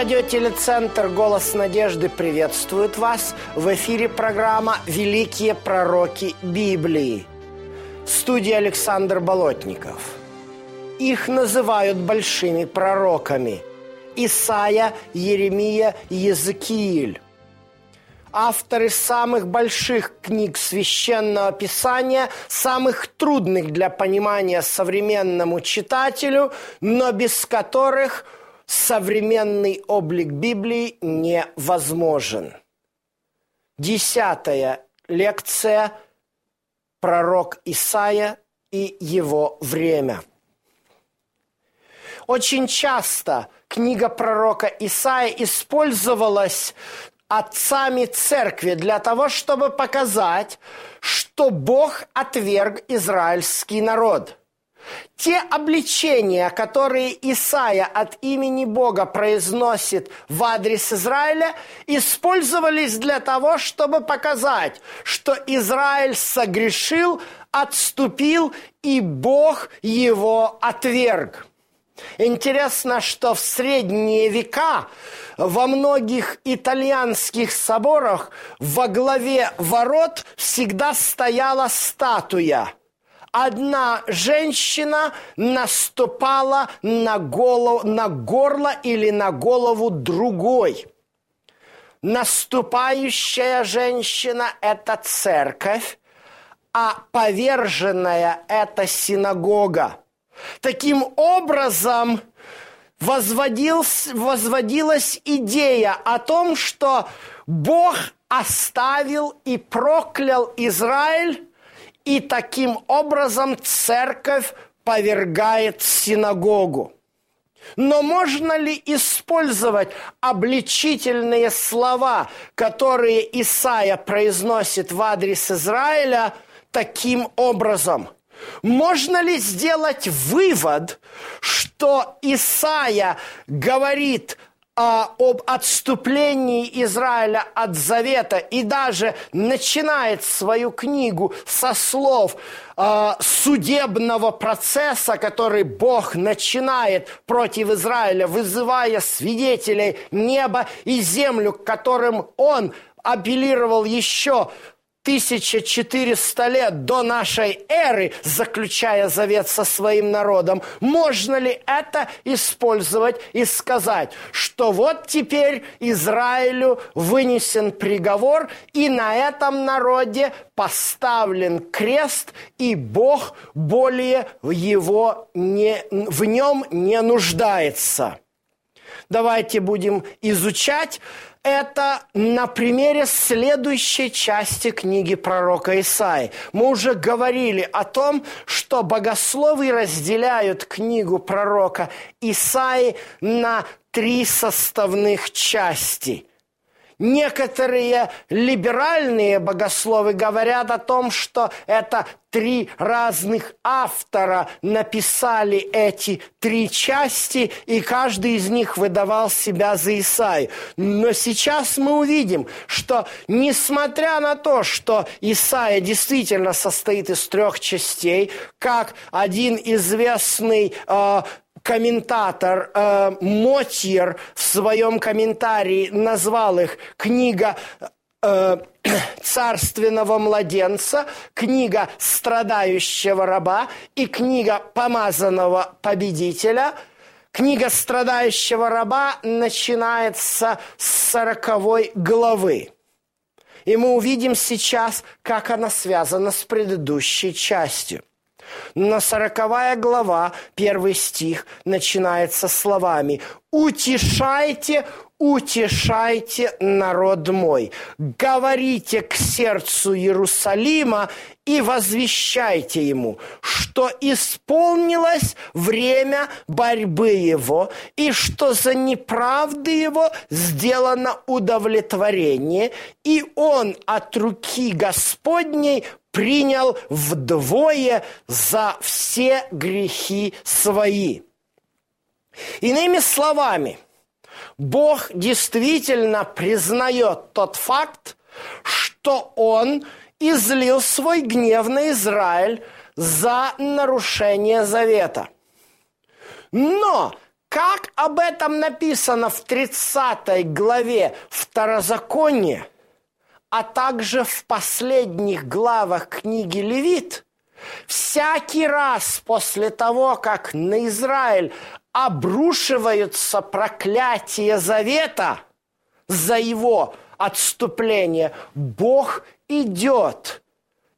Радиотелецентр «Голос надежды» приветствует вас. В эфире программа «Великие пророки Библии». Студия Александр Болотников. Их называют большими пророками. Исаия, Еремия, Езекииль. Авторы самых больших книг священного писания, самых трудных для понимания современному читателю, но без которых – современный облик Библии невозможен. Десятая лекция «Пророк Исаия и его время». Очень часто книга пророка Исаия использовалась отцами церкви для того, чтобы показать, что Бог отверг израильский народ – те обличения, которые Исаия от имени Бога произносит в адрес Израиля, использовались для того, чтобы показать, что Израиль согрешил, отступил, и Бог его отверг. Интересно, что в средние века во многих итальянских соборах во главе ворот всегда стояла статуя – одна женщина наступала на, голову, на горло или на голову другой. Наступающая женщина – это церковь, а поверженная – это синагога. Таким образом, возводилась идея о том, что Бог оставил и проклял Израиль и таким образом церковь повергает синагогу. Но можно ли использовать обличительные слова, которые Исаия произносит в адрес Израиля таким образом? Можно ли сделать вывод, что Исаия говорит а, об отступлении Израиля от завета и даже начинает свою книгу со слов а, судебного процесса, который Бог начинает против Израиля, вызывая свидетелей неба и землю, к которым он апеллировал еще 1400 лет до нашей эры, заключая завет со своим народом, можно ли это использовать и сказать, что вот теперь Израилю вынесен приговор, и на этом народе поставлен крест, и Бог более его не, в нем не нуждается. Давайте будем изучать это на примере следующей части книги пророка Исаи. Мы уже говорили о том, что богословы разделяют книгу пророка Исаи на три составных части – Некоторые либеральные богословы говорят о том, что это три разных автора написали эти три части, и каждый из них выдавал себя за Исаию. Но сейчас мы увидим, что несмотря на то, что Исаия действительно состоит из трех частей, как один известный э, комментатор э, Мотьер в своем комментарии назвал их книга э, царственного младенца, книга страдающего раба и книга помазанного победителя. Книга страдающего раба начинается с сороковой главы. И мы увидим сейчас, как она связана с предыдущей частью. Но сороковая глава, первый стих, начинается словами «Утешайте, утешайте народ мой, говорите к сердцу Иерусалима и возвещайте ему, что исполнилось время борьбы его, и что за неправды его сделано удовлетворение, и он от руки Господней принял вдвое за все грехи свои. Иными словами, Бог действительно признает тот факт, что Он излил свой гнев на Израиль за нарушение завета. Но как об этом написано в 30 главе Второзакония, а также в последних главах книги Левит, всякий раз после того, как на Израиль обрушиваются проклятия завета за его отступление, Бог идет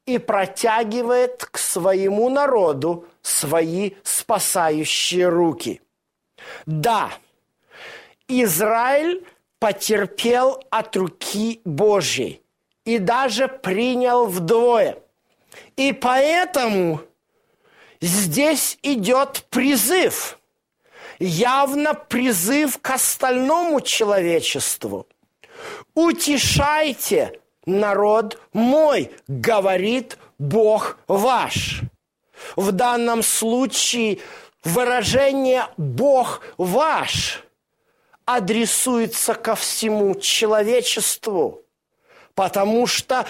и протягивает к своему народу свои спасающие руки. Да, Израиль потерпел от руки Божьей и даже принял вдвое. И поэтому здесь идет призыв, явно призыв к остальному человечеству. Утешайте народ мой, говорит Бог ваш. В данном случае выражение «Бог ваш» адресуется ко всему человечеству, потому что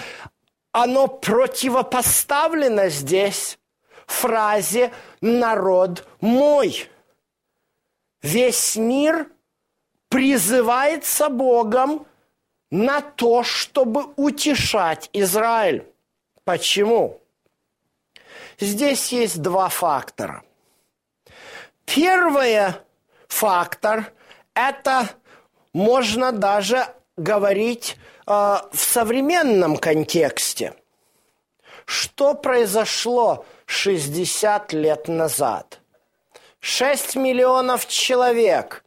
оно противопоставлено здесь фразе «народ мой». Весь мир призывается Богом на то, чтобы утешать Израиль. Почему? Здесь есть два фактора. Первый фактор – это можно даже говорить в современном контексте. Что произошло 60 лет назад? 6 миллионов человек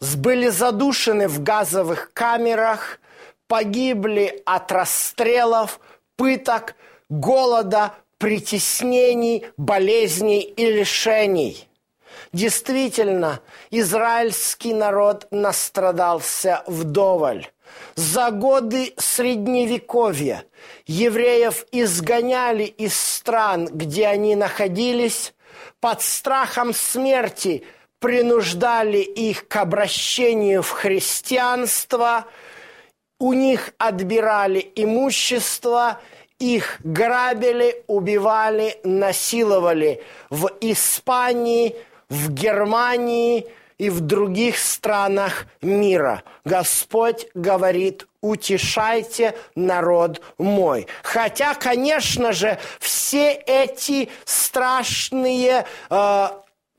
были задушены в газовых камерах, погибли от расстрелов, пыток, голода, притеснений, болезней и лишений. Действительно, израильский народ настрадался вдоволь. За годы Средневековья евреев изгоняли из стран, где они находились, под страхом смерти принуждали их к обращению в христианство – у них отбирали имущество, их грабили, убивали, насиловали в Испании, в Германии и в других странах мира. Господь говорит, утешайте народ мой. Хотя, конечно же, все эти страшные э,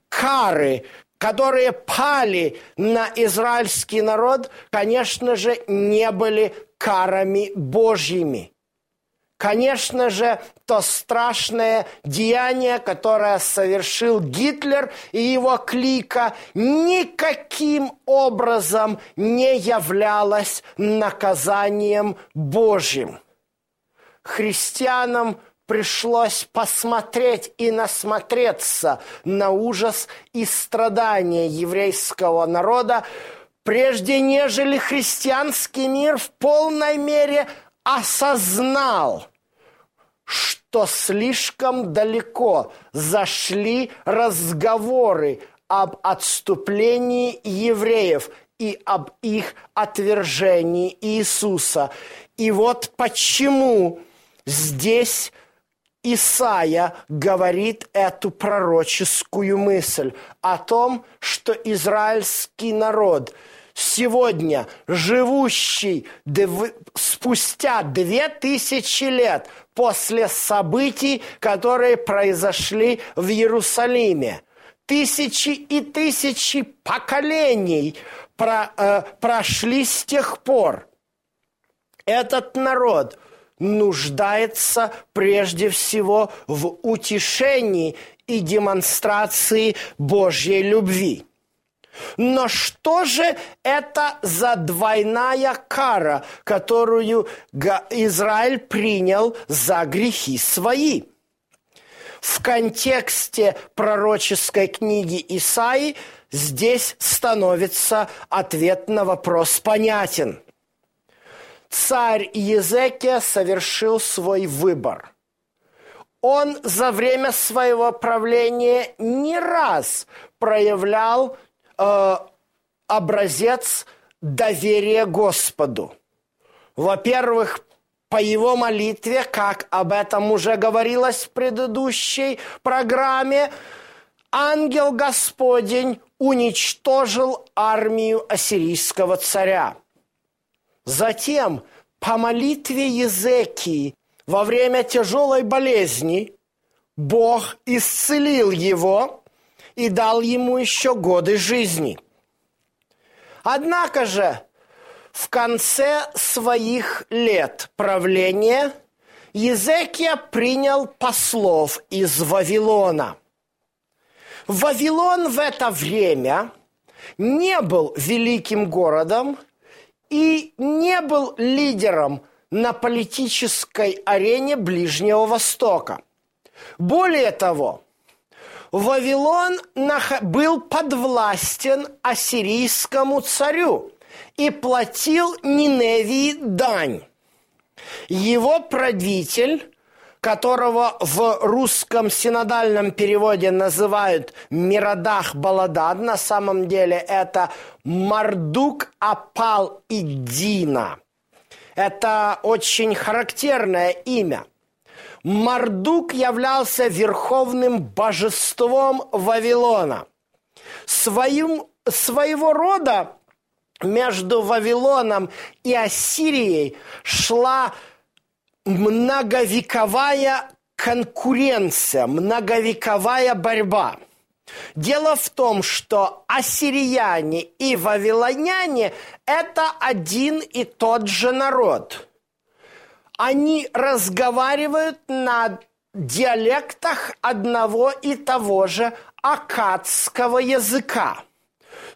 кары, которые пали на израильский народ, конечно же, не были карами Божьими. Конечно же, то страшное деяние, которое совершил Гитлер и его клика, никаким образом не являлось наказанием Божьим. Христианам – пришлось посмотреть и насмотреться на ужас и страдания еврейского народа, прежде нежели христианский мир в полной мере осознал, что слишком далеко зашли разговоры об отступлении евреев и об их отвержении Иисуса. И вот почему здесь Исаия говорит эту пророческую мысль о том, что израильский народ сегодня, живущий дв... спустя две тысячи лет после событий, которые произошли в Иерусалиме, тысячи и тысячи поколений про, э, прошли с тех пор. Этот народ – нуждается прежде всего в утешении и демонстрации Божьей любви. Но что же это за двойная кара, которую Израиль принял за грехи свои? В контексте пророческой книги Исаи здесь становится ответ на вопрос понятен – царь Езекия совершил свой выбор. он за время своего правления не раз проявлял э, образец доверия Господу. Во-первых, по его молитве, как об этом уже говорилось в предыдущей программе, ангел Господень уничтожил армию ассирийского царя. Затем по молитве Езекии во время тяжелой болезни Бог исцелил его и дал ему еще годы жизни. Однако же в конце своих лет правления Езекия принял послов из Вавилона. Вавилон в это время не был великим городом и не был лидером на политической арене Ближнего Востока. Более того, Вавилон был подвластен ассирийскому царю и платил Ниневии дань. Его правитель, которого в русском синодальном переводе называют Мирадах Баладад, на самом деле это Мардук Апал Иддина – это очень характерное имя. Мардук являлся верховным божеством Вавилона. Своим, своего рода между Вавилоном и Ассирией шла многовековая конкуренция, многовековая борьба – Дело в том, что ассирияне и вавилоняне – это один и тот же народ. Они разговаривают на диалектах одного и того же акадского языка.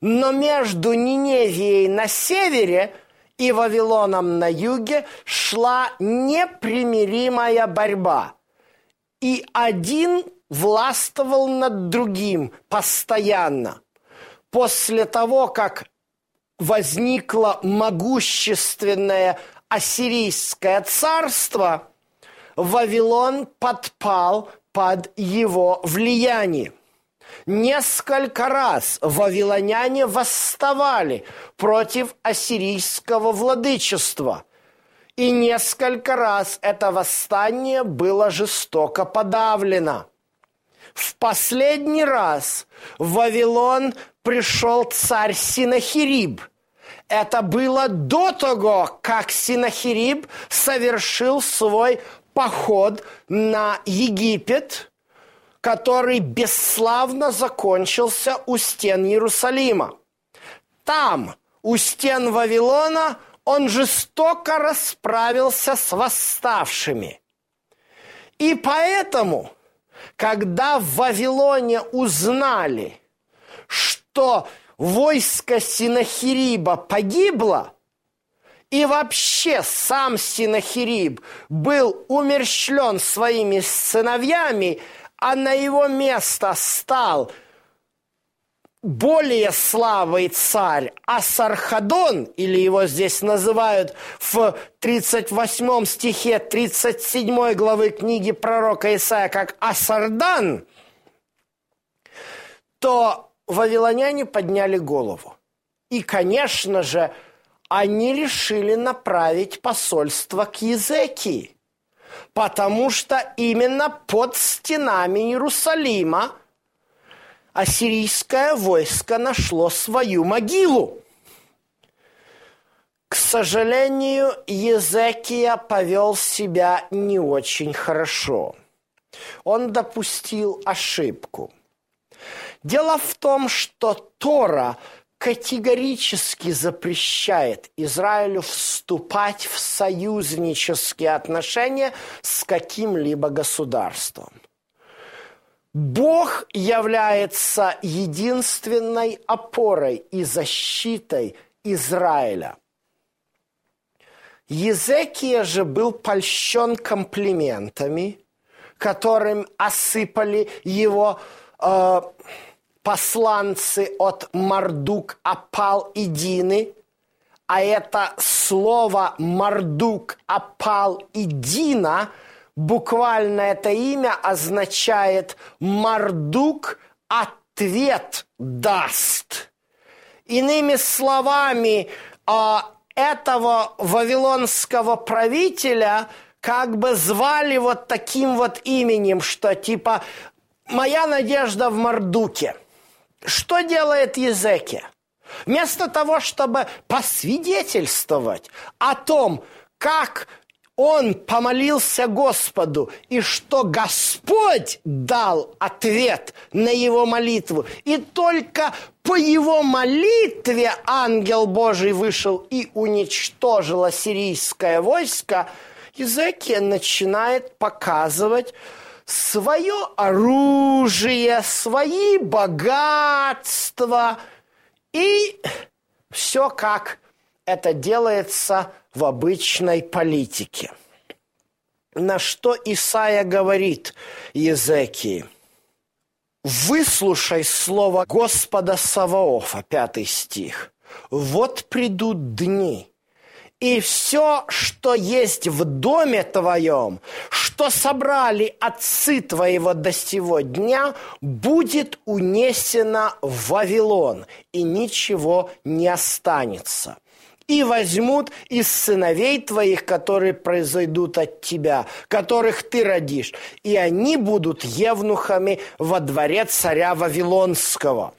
Но между Ниневией на севере и Вавилоном на юге шла непримиримая борьба. И один властвовал над другим постоянно. После того, как возникло могущественное ассирийское царство, Вавилон подпал под его влияние. Несколько раз вавилоняне восставали против ассирийского владычества, и несколько раз это восстание было жестоко подавлено – в последний раз в Вавилон пришел царь Синахириб. Это было до того, как Синахириб совершил свой поход на Египет, который бесславно закончился у стен Иерусалима. Там, у стен Вавилона, он жестоко расправился с восставшими. И поэтому – когда в Вавилоне узнали, что войско Синахириба погибло, и вообще сам Синахириб был умерщвлен своими сыновьями, а на его место стал – более слабый царь Асархадон, или его здесь называют в 38 стихе 37 главы книги пророка Исаия как Асардан, то вавилоняне подняли голову. И, конечно же, они решили направить посольство к Езекии, потому что именно под стенами Иерусалима – ассирийское войско нашло свою могилу. К сожалению, Езекия повел себя не очень хорошо. Он допустил ошибку. Дело в том, что Тора категорически запрещает Израилю вступать в союзнические отношения с каким-либо государством. Бог является единственной опорой и защитой Израиля. Езекия же был польщен комплиментами, которым осыпали его э, посланцы от Мардук, Апал и Дины. А это слово Мардук, Апал и Дина буквально это имя означает «Мардук ответ даст». Иными словами, а, этого вавилонского правителя как бы звали вот таким вот именем, что типа «Моя надежда в Мардуке». Что делает Езеки? Вместо того, чтобы посвидетельствовать о том, как он помолился Господу, и что Господь дал ответ на его молитву. И только по его молитве ангел Божий вышел и уничтожил ассирийское войско, Езекия начинает показывать свое оружие, свои богатства и все как это делается в обычной политике. На что Исаия говорит Езекии? «Выслушай слово Господа Саваофа», пятый стих. «Вот придут дни, и все, что есть в доме твоем, что собрали отцы твоего до сего дня, будет унесено в Вавилон, и ничего не останется и возьмут из сыновей твоих, которые произойдут от тебя, которых ты родишь, и они будут евнухами во дворе царя Вавилонского».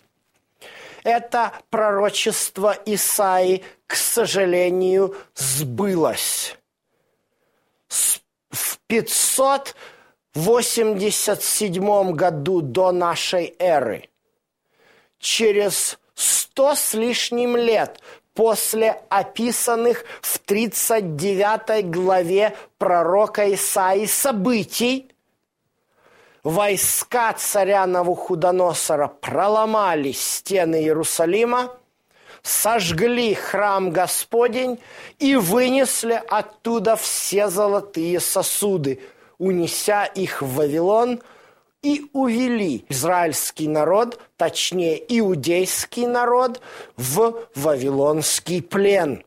Это пророчество Исаи, к сожалению, сбылось. В 587 году до нашей эры, через сто с лишним лет после описанных в 39 главе пророка Исаи событий, войска царя Навуходоносора проломали стены Иерусалима, сожгли храм Господень и вынесли оттуда все золотые сосуды, унеся их в Вавилон – и увели израильский народ, точнее иудейский народ, в вавилонский плен.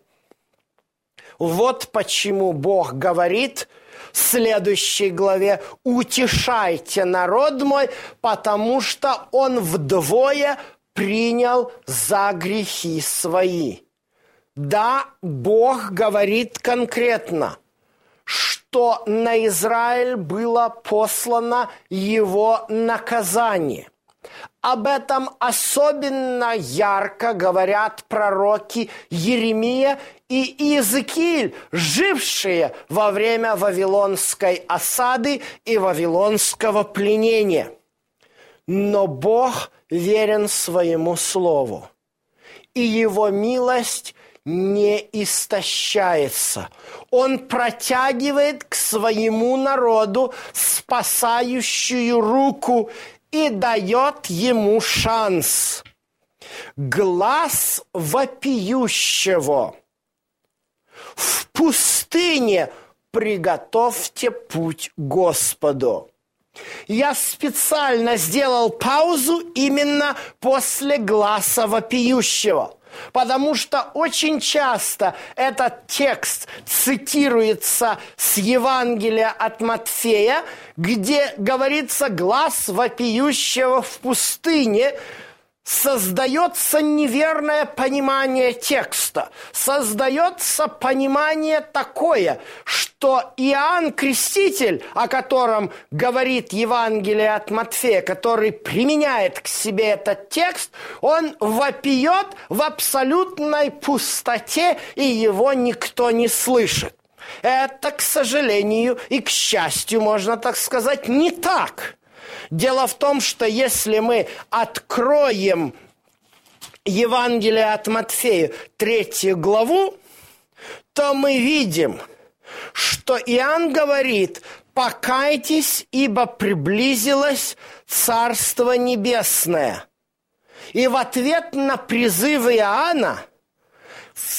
Вот почему Бог говорит в следующей главе «Утешайте народ мой, потому что он вдвое принял за грехи свои». Да, Бог говорит конкретно – что на Израиль было послано его наказание. Об этом особенно ярко говорят пророки Еремия и Иезекииль, жившие во время Вавилонской осады и Вавилонского пленения. Но Бог верен своему слову, и его милость не истощается. Он протягивает к своему народу спасающую руку и дает ему шанс. Глаз вопиющего. В пустыне приготовьте путь Господу. Я специально сделал паузу именно после глаза вопиющего – Потому что очень часто этот текст цитируется с Евангелия от Матфея, где говорится «глаз вопиющего в пустыне», создается неверное понимание текста, создается понимание такое, что Иоанн Креститель, о котором говорит Евангелие от Матфея, который применяет к себе этот текст, он вопиет в абсолютной пустоте, и его никто не слышит. Это, к сожалению и к счастью, можно так сказать, не так. Дело в том, что если мы откроем Евангелие от Матфея, третью главу, то мы видим, что Иоанн говорит, покайтесь, ибо приблизилось Царство Небесное. И в ответ на призыв Иоанна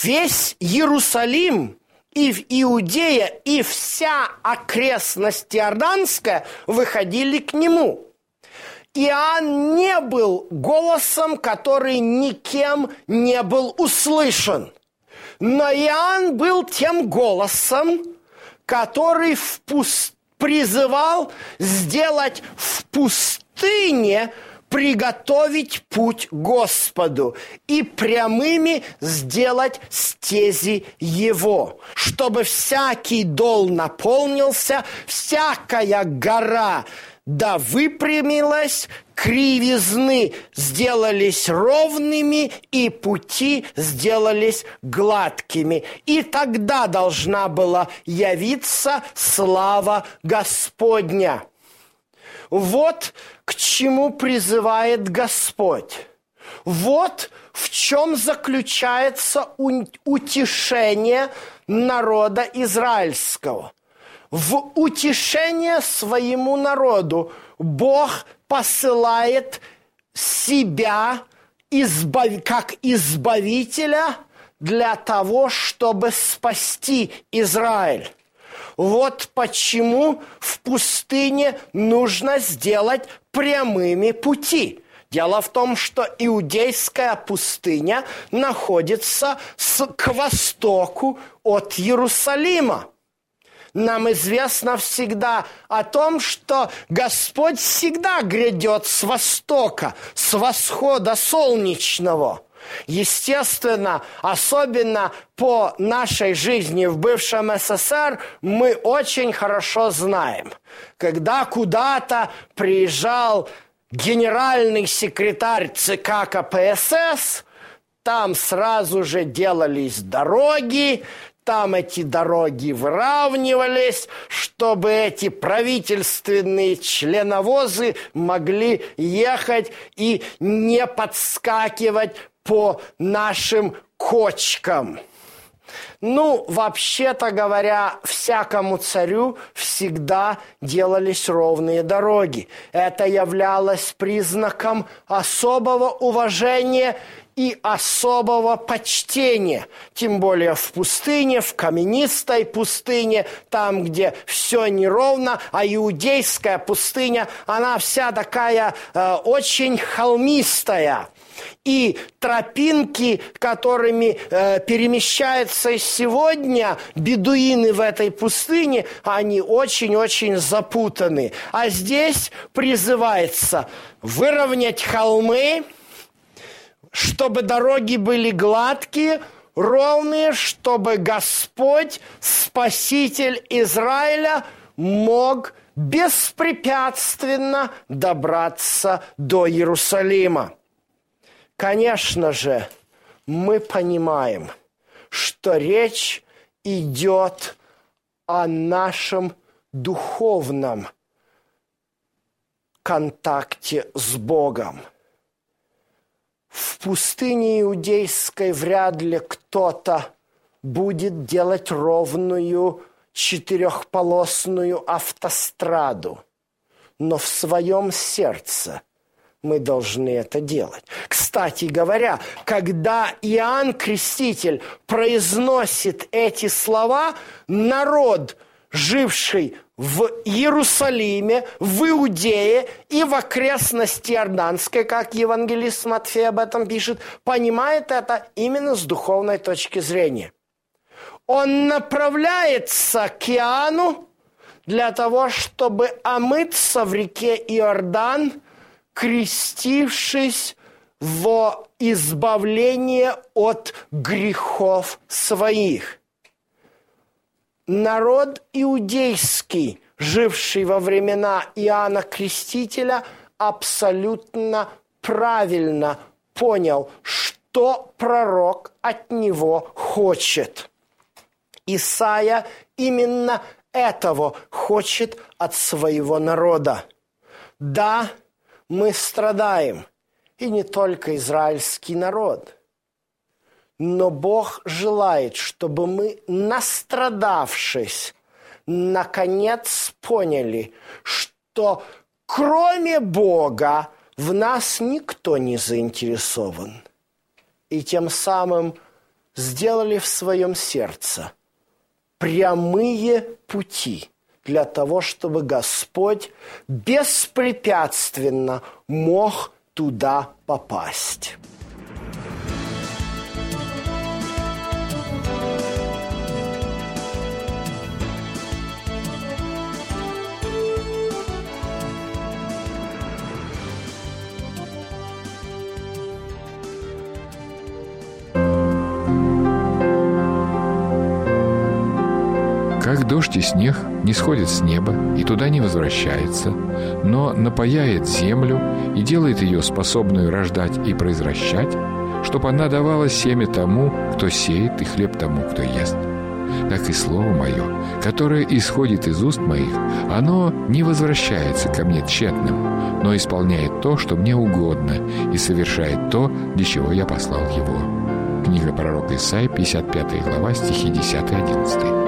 весь Иерусалим и в Иудея, и вся окрестность Иорданская выходили к нему. Иоанн не был голосом, который никем не был услышан. Но Иоанн был тем голосом, который в пуст... призывал сделать в пустыне приготовить путь Господу и прямыми сделать стези Его, чтобы всякий дол наполнился, всякая гора да выпрямилась, кривизны сделались ровными, и пути сделались гладкими. И тогда должна была явиться слава Господня. Вот к чему призывает Господь. Вот в чем заключается утешение народа израильского. В утешение своему народу Бог посылает себя избав... как избавителя для того, чтобы спасти Израиль. Вот почему в пустыне нужно сделать прямыми пути. Дело в том, что иудейская пустыня находится с, к востоку от Иерусалима. Нам известно всегда о том, что Господь всегда грядет с востока, с восхода солнечного – Естественно, особенно по нашей жизни в бывшем СССР мы очень хорошо знаем, когда куда-то приезжал генеральный секретарь ЦК КПСС, там сразу же делались дороги, там эти дороги выравнивались, чтобы эти правительственные членовозы могли ехать и не подскакивать по нашим кочкам. Ну, вообще-то говоря, всякому царю всегда делались ровные дороги. Это являлось признаком особого уважения и особого почтения. Тем более в пустыне, в каменистой пустыне, там, где все неровно, а иудейская пустыня, она вся такая э, очень холмистая и тропинки, которыми э, перемещаются сегодня бедуины в этой пустыне, они очень-очень запутаны. А здесь призывается выровнять холмы, чтобы дороги были гладкие, ровные, чтобы Господь, Спаситель Израиля, мог беспрепятственно добраться до Иерусалима. Конечно же, мы понимаем, что речь идет о нашем духовном контакте с Богом. В пустыне иудейской вряд ли кто-то будет делать ровную четырехполосную автостраду, но в своем сердце – мы должны это делать. Кстати говоря, когда Иоанн Креститель произносит эти слова, народ, живший в Иерусалиме, в Иудее и в окрестности Иорданской, как евангелист Матфей об этом пишет, понимает это именно с духовной точки зрения. Он направляется к Иоанну для того, чтобы омыться в реке Иордан – крестившись во избавление от грехов своих. Народ иудейский, живший во времена Иоанна Крестителя, абсолютно правильно понял, что пророк от него хочет. Исаия именно этого хочет от своего народа. Да, мы страдаем, и не только израильский народ. Но Бог желает, чтобы мы, настрадавшись, наконец поняли, что кроме Бога в нас никто не заинтересован. И тем самым сделали в своем сердце прямые пути – для того, чтобы Господь беспрепятственно мог туда попасть. Как дождь и снег не сходит с неба и туда не возвращается, но напаяет землю и делает ее способную рождать и произвращать, чтобы она давала семя тому, кто сеет, и хлеб тому, кто ест. Так и слово мое, которое исходит из уст моих, оно не возвращается ко мне тщетным, но исполняет то, что мне угодно, и совершает то, для чего я послал его. Книга пророка Исаия, 55 глава, стихи 10-11.